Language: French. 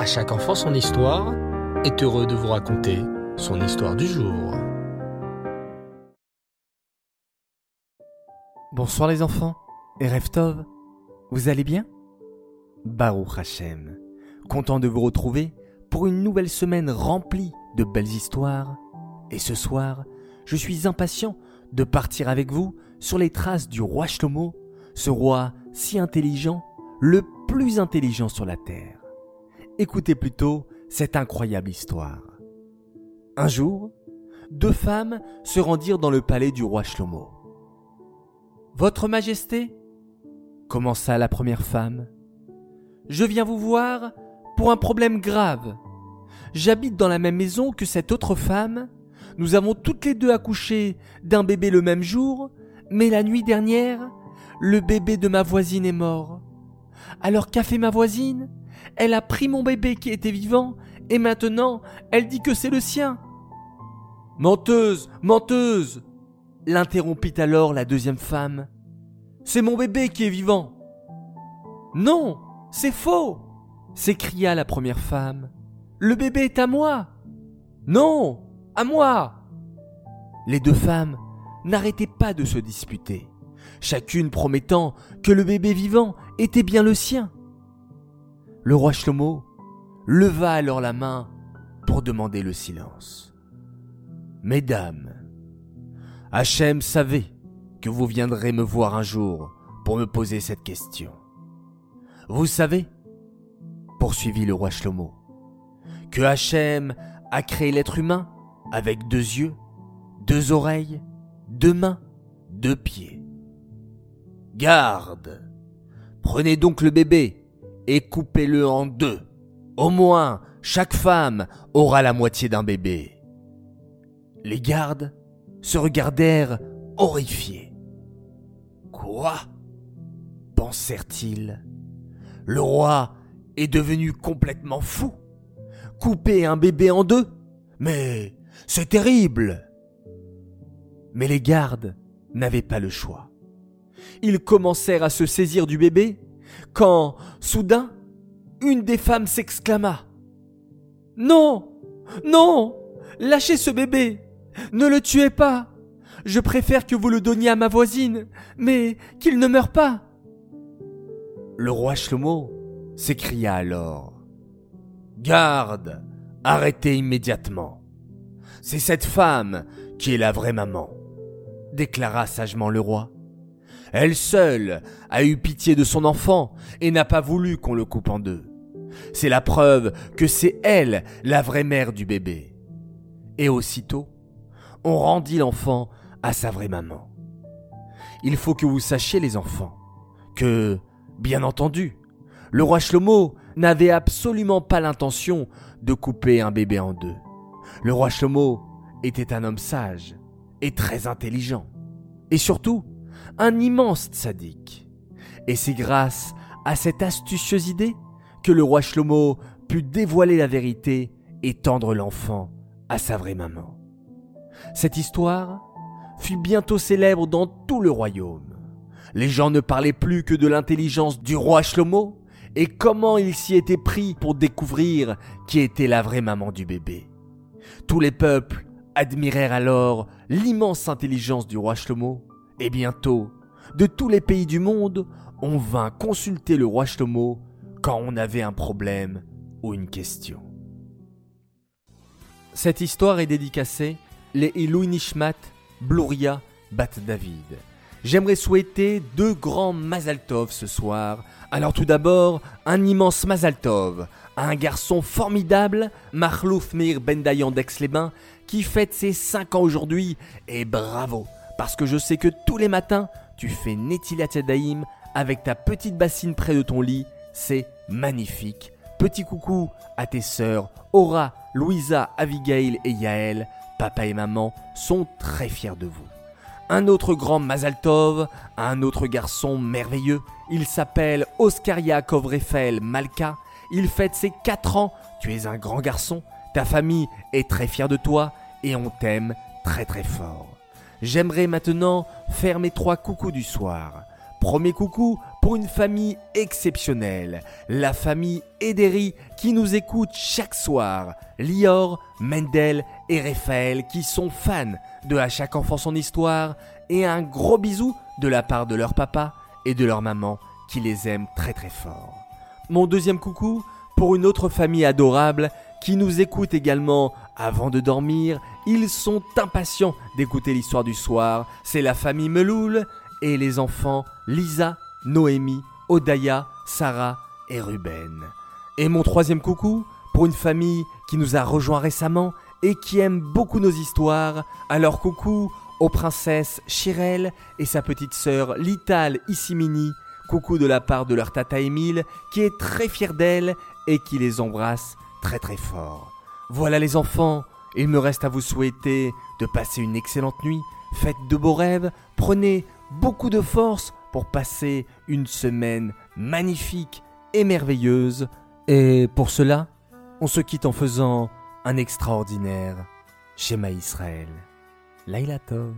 À chaque enfant son histoire est heureux de vous raconter son histoire du jour. Bonsoir les enfants et Reftov, vous allez bien? Baruch Hashem, content de vous retrouver pour une nouvelle semaine remplie de belles histoires. Et ce soir, je suis impatient de partir avec vous sur les traces du roi Shlomo, ce roi si intelligent, le plus intelligent sur la terre. Écoutez plutôt cette incroyable histoire. Un jour, deux femmes se rendirent dans le palais du roi Shlomo. Votre Majesté, commença la première femme, je viens vous voir pour un problème grave. J'habite dans la même maison que cette autre femme. Nous avons toutes les deux accouché d'un bébé le même jour, mais la nuit dernière, le bébé de ma voisine est mort. Alors qu'a fait ma voisine? Elle a pris mon bébé qui était vivant, et maintenant elle dit que c'est le sien. Menteuse, menteuse l'interrompit alors la deuxième femme. C'est mon bébé qui est vivant. Non, c'est faux s'écria la première femme. Le bébé est à moi. Non, à moi. Les deux femmes n'arrêtaient pas de se disputer, chacune promettant que le bébé vivant était bien le sien. Le roi Shlomo leva alors la main pour demander le silence. Mesdames, Hachem savait que vous viendrez me voir un jour pour me poser cette question. Vous savez, poursuivit le roi Shlomo, que Hachem a créé l'être humain avec deux yeux, deux oreilles, deux mains, deux pieds. Garde Prenez donc le bébé et coupez-le en deux. Au moins, chaque femme aura la moitié d'un bébé. Les gardes se regardèrent horrifiés. Quoi? pensèrent-ils. Le roi est devenu complètement fou. Couper un bébé en deux? Mais c'est terrible. Mais les gardes n'avaient pas le choix. Ils commencèrent à se saisir du bébé quand, soudain, une des femmes s'exclama. Non Non Lâchez ce bébé Ne le tuez pas Je préfère que vous le donniez à ma voisine, mais qu'il ne meure pas Le roi Shlomo s'écria alors. Garde Arrêtez immédiatement C'est cette femme qui est la vraie maman, déclara sagement le roi. Elle seule a eu pitié de son enfant et n'a pas voulu qu'on le coupe en deux. C'est la preuve que c'est elle la vraie mère du bébé. Et aussitôt, on rendit l'enfant à sa vraie maman. Il faut que vous sachiez les enfants que, bien entendu, le roi Shlomo n'avait absolument pas l'intention de couper un bébé en deux. Le roi Shlomo était un homme sage et très intelligent. Et surtout, un immense sadique. Et c'est grâce à cette astucieuse idée que le roi Shlomo put dévoiler la vérité et tendre l'enfant à sa vraie maman. Cette histoire fut bientôt célèbre dans tout le royaume. Les gens ne parlaient plus que de l'intelligence du roi Shlomo et comment il s'y était pris pour découvrir qui était la vraie maman du bébé. Tous les peuples admirèrent alors l'immense intelligence du roi Shlomo et bientôt, de tous les pays du monde, on vint consulter le roi Shlomo quand on avait un problème ou une question. Cette histoire est dédicacée les Ilou Nishmat Bluria Bat David. J'aimerais souhaiter deux grands Mazaltov ce soir. Alors tout d'abord, un immense Mazaltov un garçon formidable, Mahlouf Mir Bendayan d'Aix-les-Bains, qui fête ses 5 ans aujourd'hui. Et bravo, parce que je sais que tous les matins, tu fais Netilat Yadayim avec ta petite bassine près de ton lit. C'est magnifique. Petit coucou à tes sœurs, Aura, Louisa, Abigail et Yael. Papa et maman sont très fiers de vous un autre grand Mazaltov, un autre garçon merveilleux. Il s'appelle Oscar Yaakov Malka. Il fête ses 4 ans. Tu es un grand garçon. Ta famille est très fière de toi et on t'aime très très fort. J'aimerais maintenant faire mes trois coucous du soir. Premier coucou pour une famille exceptionnelle, la famille Ederi qui nous écoute chaque soir, Lior, Mendel et Raphaël qui sont fans de À chaque enfant son histoire, et un gros bisou de la part de leur papa et de leur maman qui les aiment très très fort. Mon deuxième coucou pour une autre famille adorable qui nous écoute également avant de dormir. Ils sont impatients d'écouter l'histoire du soir. C'est la famille Meloul et les enfants Lisa, Noémie, Odaya, Sarah et Ruben. Et mon troisième coucou pour une famille qui nous a rejoint récemment et qui aime beaucoup nos histoires. Alors coucou aux princesses Chirel et sa petite sœur Lital Issimini. Coucou de la part de leur tata Émile qui est très fière d'elle et qui les embrasse très très fort. Voilà les enfants, il me reste à vous souhaiter de passer une excellente nuit, faites de beaux rêves, prenez beaucoup de force pour passer une semaine magnifique et merveilleuse. Et pour cela, on se quitte en faisant un extraordinaire schéma Israël. Laila Tov.